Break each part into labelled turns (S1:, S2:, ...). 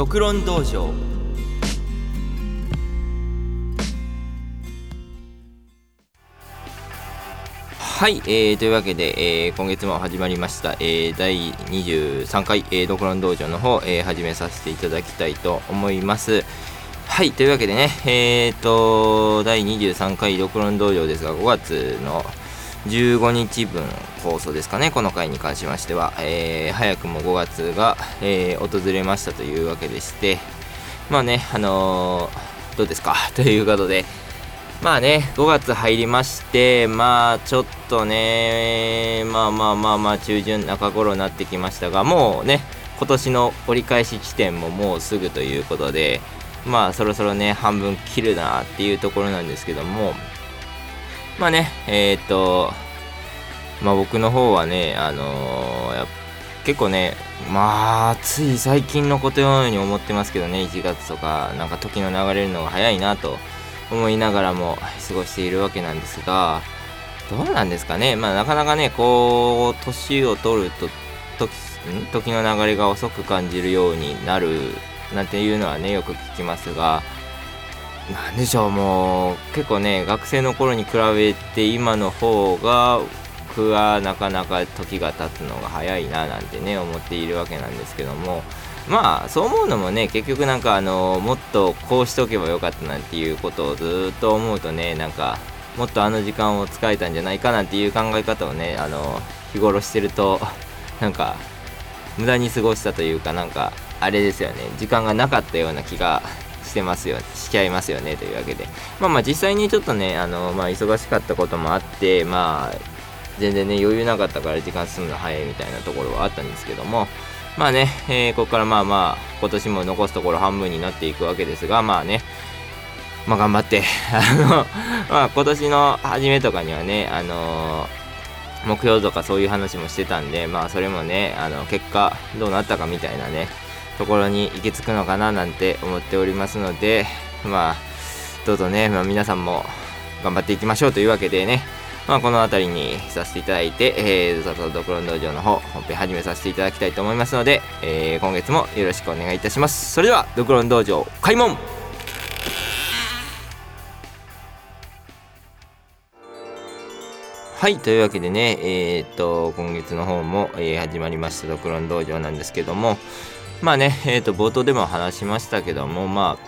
S1: 独論道場はい、えー、というわけで、えー、今月も始まりました、えー、第23回、えー、独論道場の方、えー、始めさせていただきたいと思います。はい、というわけでね、えーと、第23回独論道場ですが、5月の15日分放送ですかね、この回に関しましては、えー、早くも5月が、えー、訪れましたというわけでして、まあね、あのー、どうですか？ということで、まあね、5月入りまして、まあちょっとね、まあまあまあまあ中旬中頃になってきましたが、もうね、今年の折り返し地点ももうすぐということで、まあそろそろね、半分切るなっていうところなんですけども、まあね、えっ、と、まあ僕の方はね、あのー、結構ね、まあ、つい最近のことのように思ってますけどね、1月とか、なんか時の流れるのが早いなと思いながらも過ごしているわけなんですが、どうなんですかね。まあなかなかね、こう、年を取ると、時、時の流れが遅く感じるようになるなんていうのはね、よく聞きますが、なんでしょう、もう、結構ね、学生の頃に比べて今の方が、僕はなかなか時が経つのが早いななんてね、思っているわけなんですけども、まあそう思うのもね結局なんかあのもっとこうしとけばよかったなんていうことをずっと思うとねなんかもっとあの時間を使えたんじゃないかなんていう考え方をねあの日頃してると なんか無駄に過ごしたというかなんかあれですよね。時間がなかったような気がしてますよしちゃいますよねというわけで。まあまあ実際にちょっとねあのまあ忙しかったこともあってまあ全然ね余裕なかったから時間進むの早いみたいなところはあったんですけどもまあね、えー、ここからまあまあ、今年も残すところ半分になっていくわけですが、まあね、まあ頑張って、あの、まあ今年の初めとかにはね、あのー、目標とかそういう話もしてたんで、まあそれもね、あの、結果どうなったかみたいなね、ところに行き着くのかななんて思っておりますので、まあ、どうぞね、まあ皆さんも頑張っていきましょうというわけでね、まあ、この辺りにさせていただいて、えー、ザトドクロン道場の方、本編始めさせていただきたいと思いますので、えー、今月もよろしくお願いいたします。それでは、ドクロン道場、開門はい、というわけでね、えー、っと、今月の方も、えー、始まりましたドクロン道場なんですけども、まあね、えー、と、冒頭でも話しましたけども、ま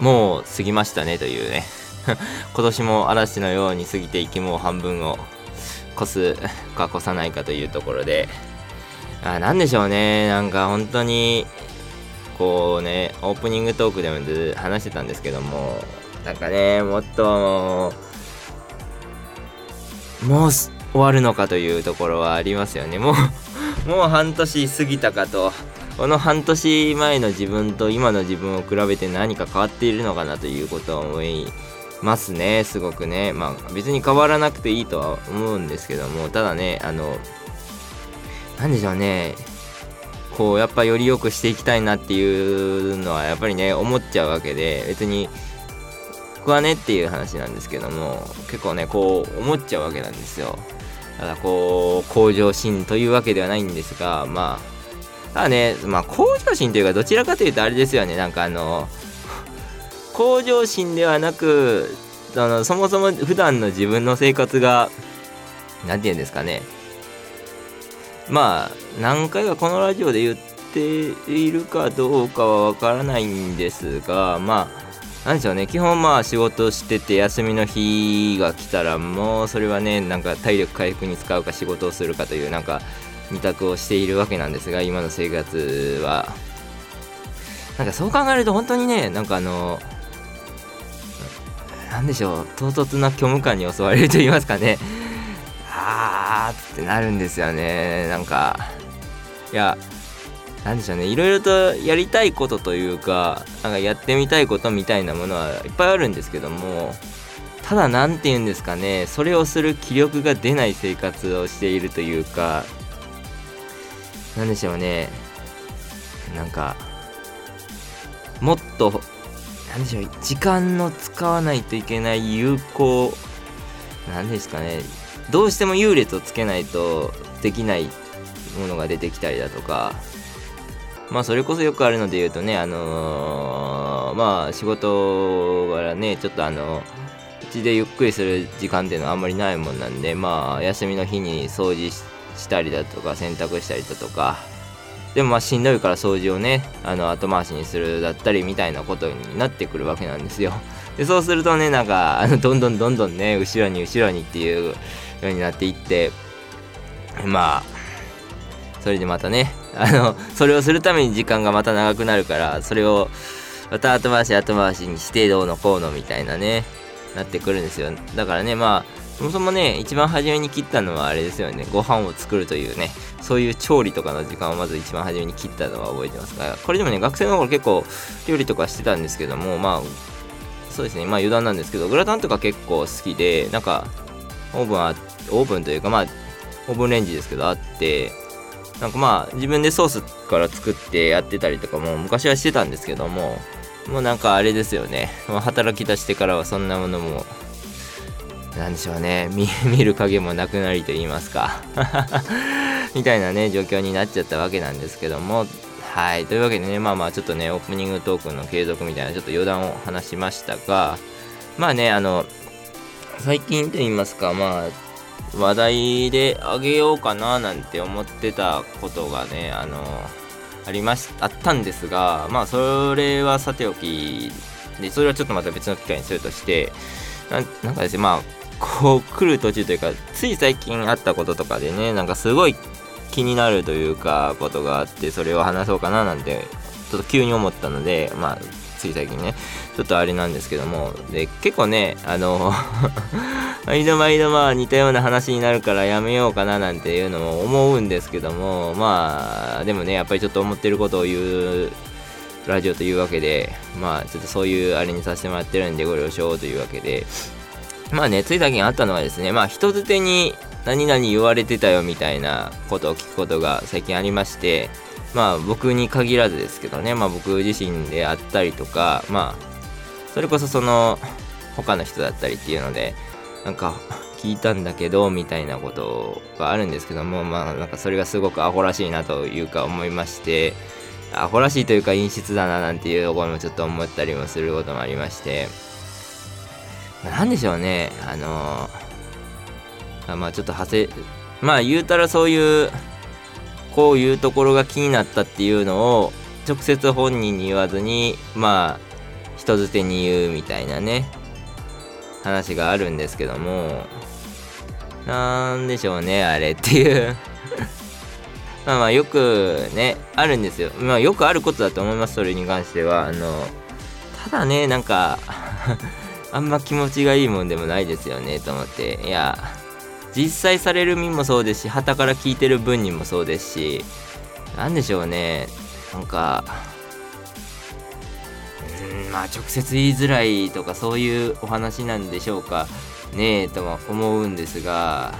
S1: あ、もう過ぎましたねというね、今年も嵐のように過ぎていきもう半分を越すか越さないかというところで。あなんでしょうね。なんか本当にこうねオープニングトークでも話してたんですけどもなんかねもっともう終わるのかというところはありますよね。もうもう半年過ぎたかとこの半年前の自分と今の自分を比べて何か変わっているのかなということを思いますね、すごくね。まあ別に変わらなくていいとは思うんですけども、ただね、あの、なんでしょうね、こうやっぱより良くしていきたいなっていうのはやっぱりね、思っちゃうわけで、別に、僕はねっていう話なんですけども、結構ね、こう思っちゃうわけなんですよ。ただこう、向上心というわけではないんですが、まあ、ただね、まあ向上心というかどちらかというとあれですよね、なんかあの、向上心ではなくあのそもそも普段の自分の生活が何て言うんですかね。まあ何回かこのラジオで言っているかどうかはわからないんですがまあなんでしょうね。基本まあ仕事してて休みの日が来たらもうそれはねなんか体力回復に使うか仕事をするかというなんか二択をしているわけなんですが今の生活は。なんかそう考えると本当にねなんかあの何でしょう唐突な虚無感に襲われると言いますかね。あーってなるんですよね。なんかいや何でしょうね。いろいろとやりたいことというかなんかやってみたいことみたいなものはいっぱいあるんですけどもただ何て言うんですかね。それをする気力が出ない生活をしているというか何でしょうね。なんかもっと何でしょう時間の使わないといけない有効何ですかね。どうしても優劣をつけないとできないものが出てきたりだとか。まあそれこそよくあるので言うとねあのー、まあ仕事からねちょっとあのうちでゆっくりする時間っていうのはあんまりないもんなんでまあ休みの日に掃除してしたりだとか洗濯したりだとかでもまあしんどいから掃除をねあの後回しにするだったりみたいなことになってくるわけなんですよ。でそうするとねなんかあのどんどんどんどんね後ろに後ろにっていうようになっていってまあそれでまたねあのそれをするために時間がまた長くなるからそれをまた後回し後回しにしてどうのこうのみたいなねなってくるんですよ。だからねまあそもそもね一番初めに切ったのはあれですよね。ご飯を作るというねそういう調理とかの時間をまず一番初めに切ったのは覚えてますが。これでもね学生の頃結構料理とかしてたんですけどもまあそうですね。まあ余談なんですけどグラタンとか結構好きでなんかオーブンはオーブンというかまあオーブンレンジですけどあってなんかまあ自分でソースから作ってやってたりとかも昔はしてたんですけどももうなんかあれですよね。働き出してからはそんなものもなんでしょうね。見る影もなくなりと言いますか。みたいなね状況になっちゃったわけなんですけども。はい。というわけでねまあまあちょっとねオープニングトークの継続みたいなちょっと余談を話しましたが。まあねあの最近と言いますかまあ話題であげようかななんて思ってたことがねあのありましあったんですがまあそれはさておきでそれはちょっとまた別の機会にするとしてなんかですねまあこう来る途中というかつい最近あったこととかでねなんかすごい気になるというかことがあってそれを話そうかななんてちょっと急に思ったのでまあつい最近ねちょっとあれなんですけどもで結構ねあの 毎度毎度まあ似たような話になるからやめようかななんていうのも思うんですけどもまあでもねやっぱりちょっと思ってることを言うラジオというわけでまあちょっとそういうあれにさせてもらってるんでご了承というわけでまあねつい最近あったのはですねまあ人づてに何々言われてたよみたいなことを聞くことが最近ありましてまあ僕に限らずですけどねまあ僕自身であったりとかまあそれこそその他の人だったりっていうのでなんか聞いたんだけどみたいなことがあるんですけどもまあなんかそれがすごくアホらしいなというか思いましてアホらしいというか陰湿だななんていうところもちょっと思ったりもすることもありましてなんでしょうね。あのー、まあちょっと派生まあ言うたらそういうこういうところが気になったっていうのを直接本人に言わずにまあ人づてに言うみたいなね話があるんですけども。なんでしょうねあれっていう。まあまあよくねあるんですよ。まあよくあることだと思いますそれに関しては。あのただねなんか あんま気持ちがいいもんでもないですよねと思って。いや実際される身もそうですし旗から聞いてる分にもそうですし何でしょうね。なんかうんまあ直接言いづらいとかそういうお話なんでしょうか。ねえとは思うんですが。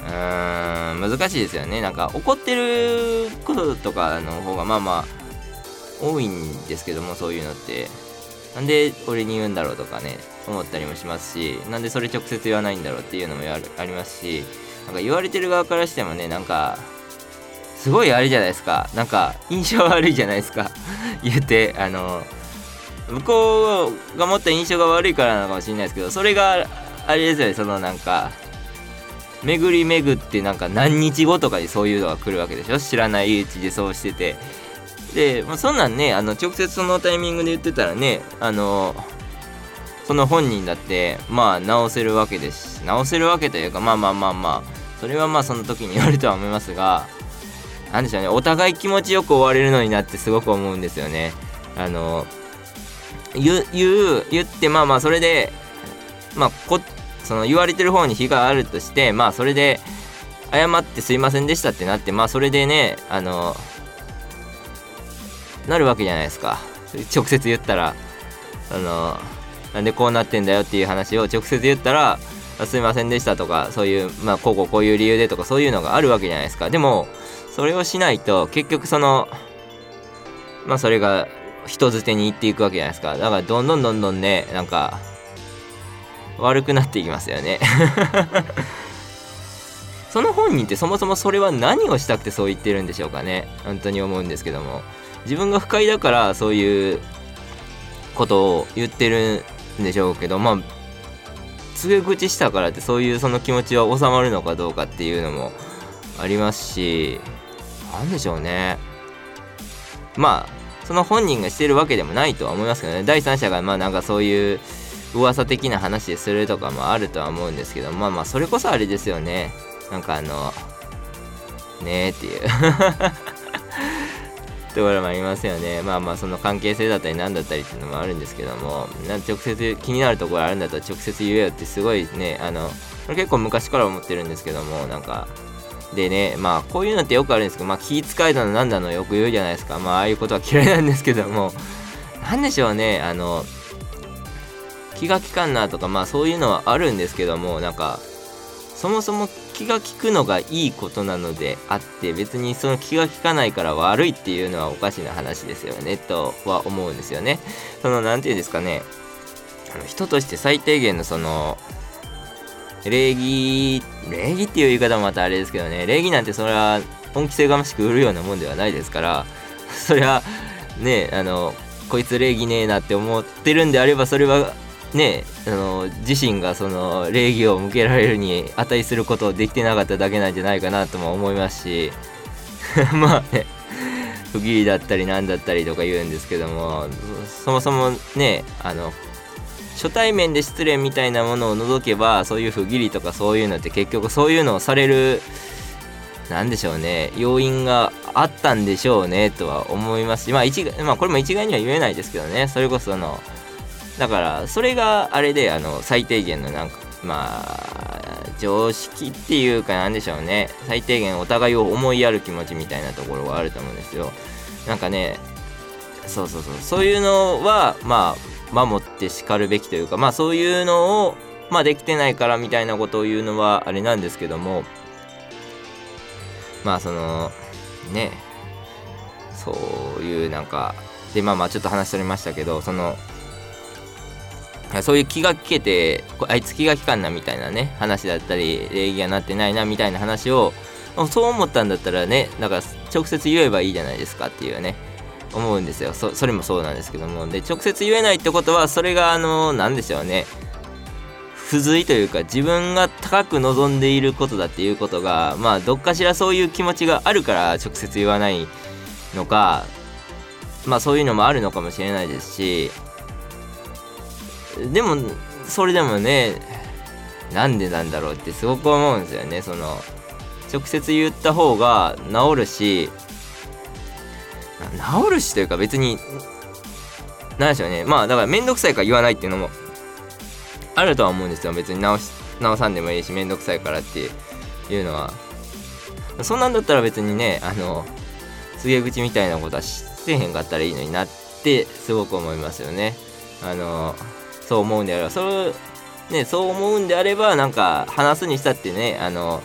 S1: うーん難しいですよね。なんか怒ってることとかの方がまあまあ多いんですけどもそういうのって。なんで俺に言うんだろうとかね思ったりもしますしなんでそれ直接言わないんだろうっていうのもありますしなんか言われてる側からしてもねなんかすごいあれじゃないですか。なんか印象悪いじゃないですか。言ってあの向こうが持った印象が悪いからなのかもしれないですけどそれがあれですよねそのなんか巡り巡ってなんか何日後とかにそういうのが来るわけでしょ。知らないうちでそうしてて。で、まあ、そんなんねあの直接そのタイミングで言ってたらねあのその本人だってまあ直せるわけですし直せるわけというかまあまあまあまあそれはまあその時に言われるとは思いますが何でしょうねお互い気持ちよく終われるのになってすごく思うんですよね。あの言う言ってまあまあそれでまあこその言われてる方に非があるとしてまあそれで謝ってすいませんでしたってなってまあそれでねあのなるわけじゃないですか。直接言ったら。あのなんでこうなってんだよっていう話を直接言ったらすいませんでしたとかそういうまあこうこうこういう理由でとかそういうのがあるわけじゃないですか。でもそれをしないと結局そのまあそれが人づてに行っていくわけじゃないですか。だからどんどんどんどんねなんか悪くなっていきますよね。その本人ってそもそもそれは何をしたくてそう言ってるんでしょうかね。本当に思うんですけども。自分が不快だからそういうことを言ってるんでしょうけどまあ告げ口したからってそういうその気持ちは収まるのかどうかっていうのもありますし何でしょうね。まあその本人がしてるわけでもないとは思いますけどね。第三者がまあなんかそういう噂的な話するとかもあるとは思うんですけどまあまあそれこそあれですよね。なんかあのねえっていう。ところもありますよね。まあまあその関係性だったり何だったりっていうのもあるんですけどもな直接気になるところあるんだったら直接言えよってすごいねあのこれ結構昔から思ってるんですけどもなんかでねまあこういうのってよくあるんですけどまあ気遣いだのなんだのよく言うじゃないですか。まあああいうことは嫌いなんですけども。何でしょうねあの気が利かんなとかまあそういうのはあるんですけどもなんかそもそも気が利くのがいいことなのであって別にその気が利かないから悪いっていうのはおかしな話ですよねとは思うんですよね。その何て言うんですかね。あの人として最低限のその礼儀礼儀っていう言い方もまたあれですけどね。礼儀なんてそれは本気性がましく売るようなもんではないですから。それはねあのこいつ礼儀ねえなって思ってるんであればそれはねあの自身がその礼儀を向けられるに値することをできてなかっただけなんじゃないかなとも思いますし まあね不義理だったり何だったりとか言うんですけどもそもそもねあの初対面で失礼みたいなものを除けばそういう不義理とかそういうのって結局そういうのをされる何でしょうね要因があったんでしょうねとは思いますしまあ一まあこれも一概には言えないですけどねそれこそのだからそれがあれであの最低限のなんかまあ常識っていうかなんでしょうね。最低限お互いを思いやる気持ちみたいなところがあると思うんですよ。なんかねそうそうそう。そういうのはまあ守ってしかるべきというかまあそういうのをまあできてないからみたいなことを言うのはあれなんですけども。まあそのね。そういうなんかでまあまあちょっと話しておりましたけどそのそういう気が利けてあいつ気が利かんなみたいなね話だったり礼儀がなってないなみたいな話をそう思ったんだったらねだから直接言えばいいじゃないですかっていうね思うんですよ。それもそうなんですけども。で直接言えないってことはそれがあの何でしょうね。不随というか自分が高く望んでいることだっていうことがまあどっかしらそういう気持ちがあるから直接言わないのかまあそういうのもあるのかもしれないですしでもそれでもねなんでなんだろうってすごく思うんですよね。その直接言った方が治るし治るしというか別に何でしょうね。まあだから面倒くさいから言わないっていうのもあるとは思うんですよ。別に直し直さんでもいいし面倒くさいからっていうのは。そんなんだったら別にねあの告げ口みたいなことはしてへんかったらいいのになってすごく思いますよね。あのそう思うんであればそれねそう思うんであればなんか話すにしたってねあの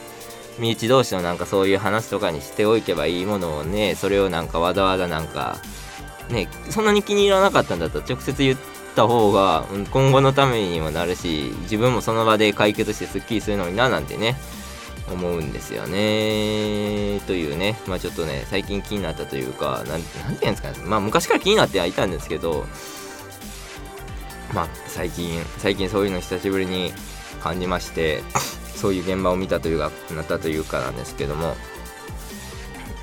S1: 身内同士のなんかそういう話とかにしておけばいいものをねそれをなんかわざわざなんかねそんなに気に入らなかったんだったら直接言った方が今後のためにもなるし自分もその場で解決してすっきりするのにななんてね思うんですよね。というねまあちょっとね最近気になったというか何て言うんですかね。まあ昔から気になってはいたんですけどまあ最近最近そういうの久しぶりに感じまして そういう現場を見たというかなったというかなんですけども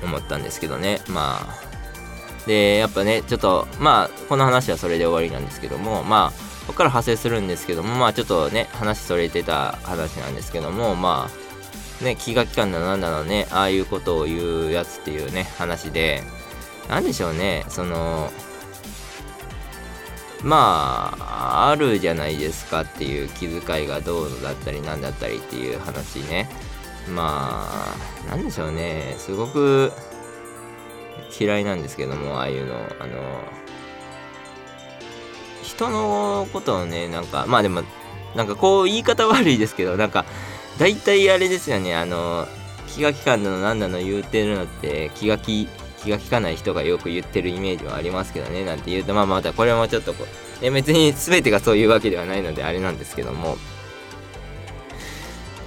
S1: 思ったんですけどね。まあでやっぱねちょっとまあこの話はそれで終わりなんですけどもまあここから派生するんですけどもまあちょっとね話それてた話なんですけどもまあね気が利かんだなんだろうねああいうことを言うやつっていうね話で何でしょうねそのまああるじゃないですかっていう気遣いがどうだったりなんだったりっていう話ね。まあなんでしょうね。すごく嫌いなんですけどもああいうの。あの人のことをねなんかまあでもなんかこう言い方悪いですけどなんか大体あれですよね。あの気が利かんだのなんだの言うてるのって気が気気が利かない人がよく言ってるイメージはありますけどねなんて言うとまあまたこれもちょっとこう、ね、別に全てがそういうわけではないのであれなんですけども。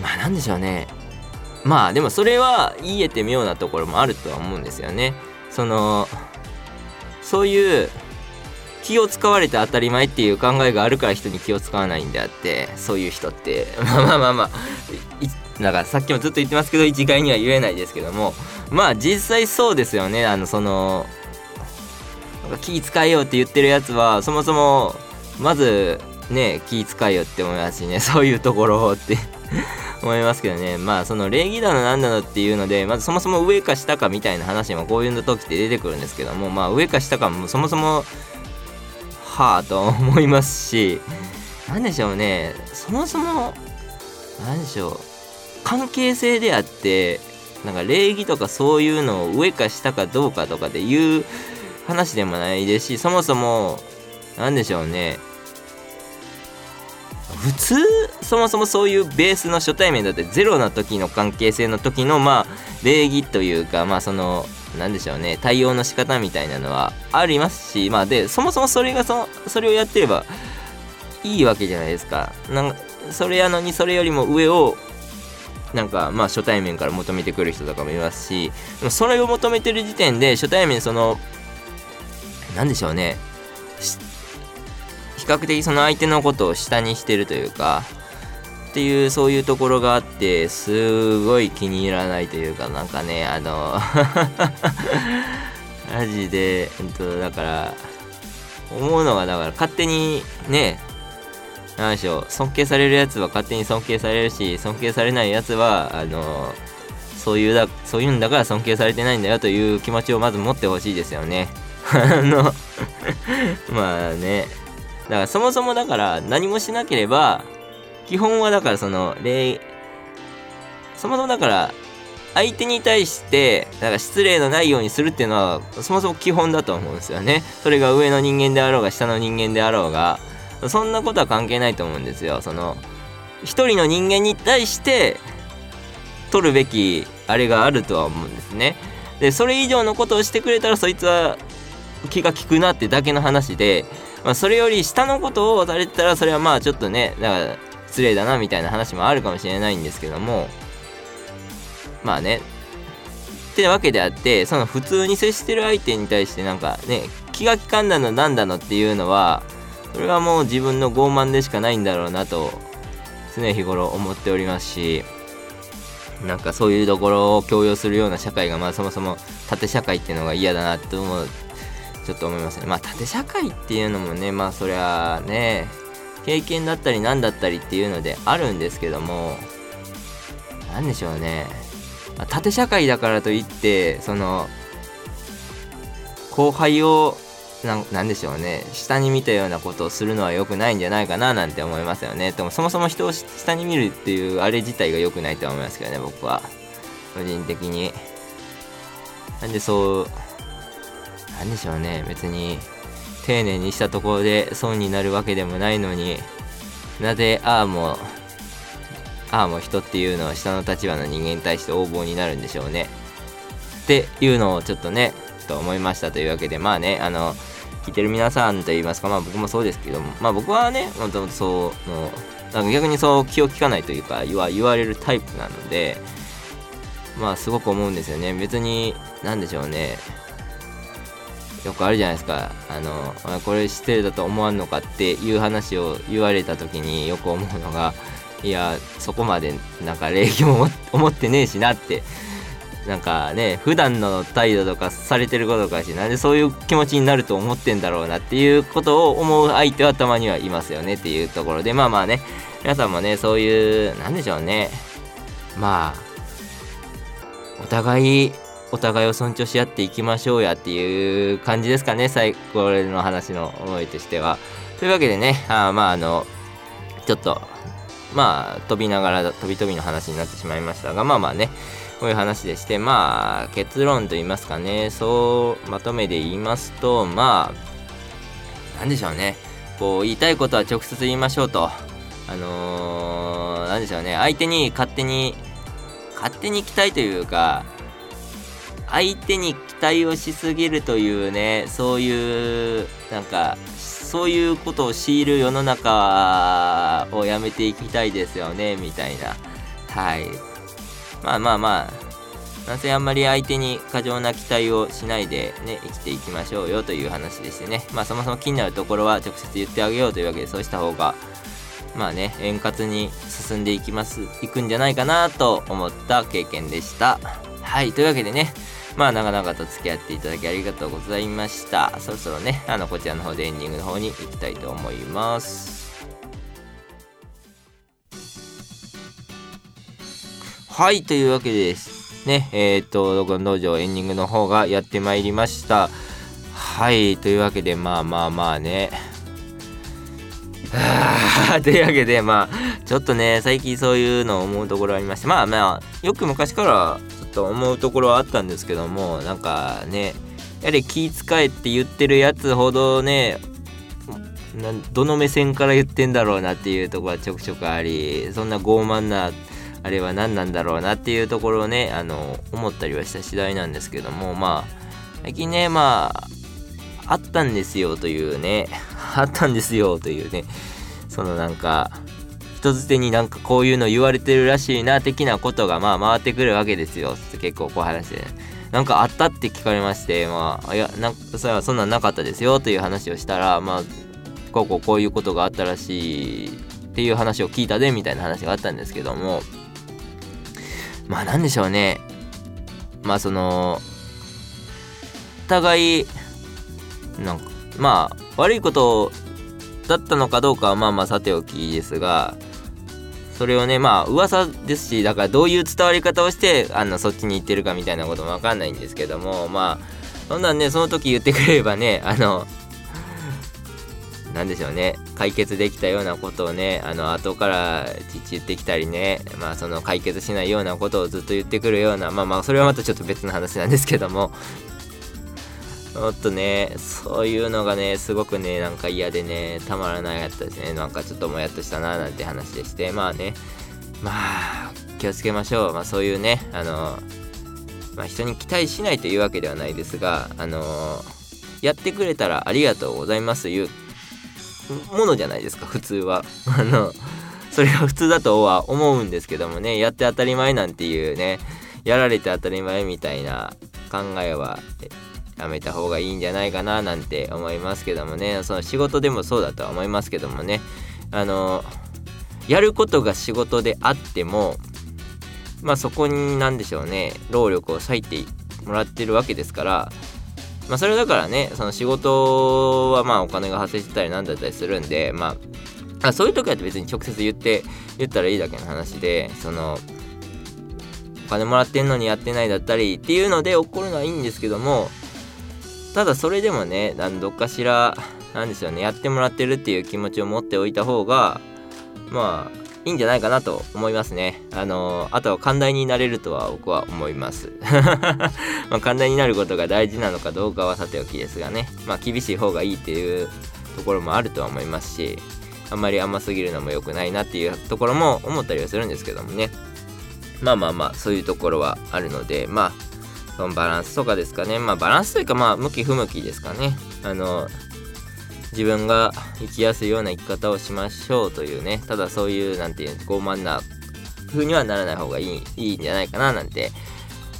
S1: まあなんでしょうね。まあでもそれは言えて妙なところもあるとは思うんですよね。そのそういう気を使われて当たり前っていう考えがあるから人に気を使わないんであってそういう人って。まあまあまあまあだからさっきもずっと言ってますけど一概には言えないですけどもまあ実際そうですよね。あのその気使えようって言ってるやつはそもそもまずね気使えよって思いますしね。そういうところって。思いますけどね。まあその礼儀だのなんだのっていうのでまずそもそも上か下かみたいな話もこういうの時って出てくるんですけどもまあ上か下かもそもそもはあと思いますし何でしょうね。そもそも何でしょう。関係性であってなんか礼儀とかそういうのを上か下かどうかとかで言う話でもないですしそもそも何でしょうね。普通そもそもそういうベースの初対面だってゼロの時の関係性の時のまあ礼儀というかまあその何でしょうね対応の仕方みたいなのはありますしまあでそもそもそれがそそれをやってればいいわけじゃないですか。なんかそれやのにそれよりも上をなんかまあ初対面から求めてくる人とかもいますしでもそれを求めてる時点で初対面その何でしょうね。比較的その相手のことを下にしてるというかっていうそういうところがあってすごい気に入らないというかなんかねあの マジで、えっと、だから思うのがだから勝手にね何でしょう。尊敬されるやつは勝手に尊敬されるし尊敬されないやつはあのそういうだそういうんだから尊敬されてないんだよという気持ちをまず持ってほしいですよね。あの まあね。だからそもそもだから何もしなければ基本はだからその礼そもそもだから相手に対してだから失礼のないようにするっていうのはそもそも基本だと思うんですよね。それが上の人間であろうが下の人間であろうが。そんなことは関係ないと思うんですよ。その一人の人間に対して取るべきあれがあるとは思うんですね。でそれ以上のことをしてくれたらそいつは気が利くなってだけの話でまあ、それより下のことをされてたらそれはまあちょっとねだから失礼だなみたいな話もあるかもしれないんですけどもまあね。ってわけであってその普通に接してる相手に対してなんかね気が利かんだのなんだのっていうのはそれはもう自分の傲慢でしかないんだろうなと常日頃思っておりますしなんかそういうところを強要するような社会がまあそもそも縦社会っていうのが嫌だなと思うちょっと思いますね。まあ、縦社会っていうのもね、まあ、そりゃね、経験だったり何だったりっていうのであるんですけども、何でしょうね。ま、縦社会だからといって、その、後輩をなんでしょうね。下に見たようなことをするのは良くないんじゃないかななんて思いますよね。でもそもそも人を下に見るっていうあれ自体が良くないと思いますけどね僕は。個人的に。なんでそう何でしょうね。別に丁寧にしたところで損になるわけでもないのになぜああもああも人っていうのは下の立場の人間に対して横暴になるんでしょうね。っていうのをちょっとねと思いましたというわけでまあねあの聞いてる皆さんといいますかまあ僕もそうですけどもまあ僕はねもともとそうのなんか逆にそう気を利かないというか言わ言われるタイプなのでまあすごく思うんですよね。別に何でしょうね。よくあるじゃないですか。あのこれ失礼だと思わんのかっていう話を言われた時によく思うのがいやそこまでなんか礼儀も思ってねえしなってなんかね普段の態度とかされてることかしなんでそういう気持ちになると思ってんだろうなっていうことを思う相手はたまにはいますよねっていうところでまあまあね皆さんもねそういうなんでしょうねまあお互いお互いを尊重し合っていきましょうやっていう感じですかね、最後の話の思いとしては。というわけでね、あまああの、ちょっと、まあ飛びながら飛び飛びの話になってしまいましたが、まあまあね、こういう話でして、まあ結論と言いますかね、そうまとめで言いますと、まあ、なんでしょうね、こう言いたいことは直接言いましょうと。あのー、なんでしょうね、相手に勝手に、勝手に期待というか、相手に期待をしすぎるというねそういうなんかそういうことを強いる世の中をやめていきたいですよねみたいな。はい。まあまあまあなんせあんまり相手に過剰な期待をしないでね生きていきましょうよという話でしてね。まあそもそも気になるところは直接言ってあげようというわけでそうした方がまあね円滑に進んでいきます。いくんじゃないかなと思った経験でした。はいというわけでねまあ長々と付き合っていただきありがとうございました。そろそろねあのこちらの方でエンディングの方に行きたいと思います。はいというわけですね、えっ、と、ドコン道場エンディングの方がやってまいりました。はい、というわけで、まあまあまあね。というわけで、まあ、ちょっとね、最近そういうのを思うところありまして、まあまあ、よく昔からちょっと思うところはあったんですけども、なんかね、やはり気使えって言ってるやつほどね、どの目線から言ってんだろうなっていうところはちょくちょくあり、そんな傲慢なあれは何なんだろうなっていうところをねあの思ったりはした次第なんですけどもまあ最近ねまああったんですよというね あったんですよというねそのなんか人づてになんかこういうの言われてるらしいな的なことがまあ回ってくるわけですよ。結構こう話してなんかあったって聞かれましてまあいやなんかそれはそんなんなかったですよという話をしたらまあこうこうこういうことがあったらしいっていう話を聞いたでみたいな話があったんですけどもまあなんでしょうね。まあそのお互いなんかまあ悪いことだったのかどうかはまあまあさておきですがそれをねまあ噂ですしだからどういう伝わり方をしてあのそっちに行ってるかみたいなことも分かんないんですけどもまあそんなんねその時言ってくれればねあの何でしょうね。解決できたようなことをねあの後からち言ってきたりねまあその解決しないようなことをずっと言ってくるようなまあまあそれはまたちょっと別の話なんですけども。もっとねそういうのがねすごくねなんか嫌でねたまらないやったですね。なんかちょっともやっとしたななんて話でして。まあね。まあ気をつけましょう。まあそういうねあのまあ人に期待しないというわけではないですがあのやってくれたらありがとうございます。というものじゃないですか普通は。あのそれが普通だとは思うんですけどもねやって当たり前なんていうねやられて当たり前みたいな考えはやめた方がいいんじゃないかななんて思いますけどもねその仕事でもそうだとは思いますけどもねあのやることが仕事であってもまあそこに何でしょうね労力を割いてもらってるわけですからまあ、それだからね、その仕事はまあお金が発生してたりなんだったりするんで、まあ、そういう時は別に直接言って、言ったらいいだけの話で、その、お金もらってんのにやってないだったりっていうので怒るのはいいんですけども、ただそれでもね、どっかしら、なんですよね、やってもらってるっていう気持ちを持っておいた方が、まあ、いいんじゃないかなと思いますね。あのー、あとは寛大になれるとは僕は思います。まあ、寛大になることが大事なのかどうかはさておきですがね。まあ、厳しい方がいいっていうところもあるとは思いますし、あんまり甘すぎるのも良くないなっていうところも思ったりはするんですけどもね。まあまあまあ、そういうところはあるので、まあ、そのバランスとかですかね。まあ、バランスというか、まあ、向き不向きですかね。あのー自分が生きやすいような生き方をしましょうというねただそういうなんていう傲慢な風にはならない方がいいいいんじゃないかななんて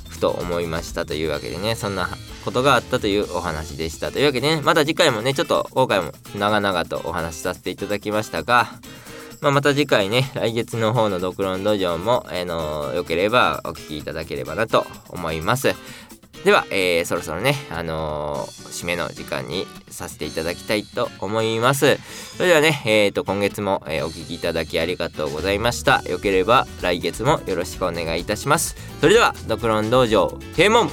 S1: ふと思いましたというわけでねそんなことがあったというお話でしたというわけでねまた次回もねちょっと今回も長々とお話しさせていただきましたがまあ、また次回ね、来月の方のドクロン道場も、えー、のよければお聴きいただければなと思います。では、えー、そろそろね、あのー、締めの時間にさせていただきたいと思います。それではね、えーと、今月も、えー、お聴きいただきありがとうございました。よければ来月もよろしくお願いいたします。それでは、ドクロン道場、閉門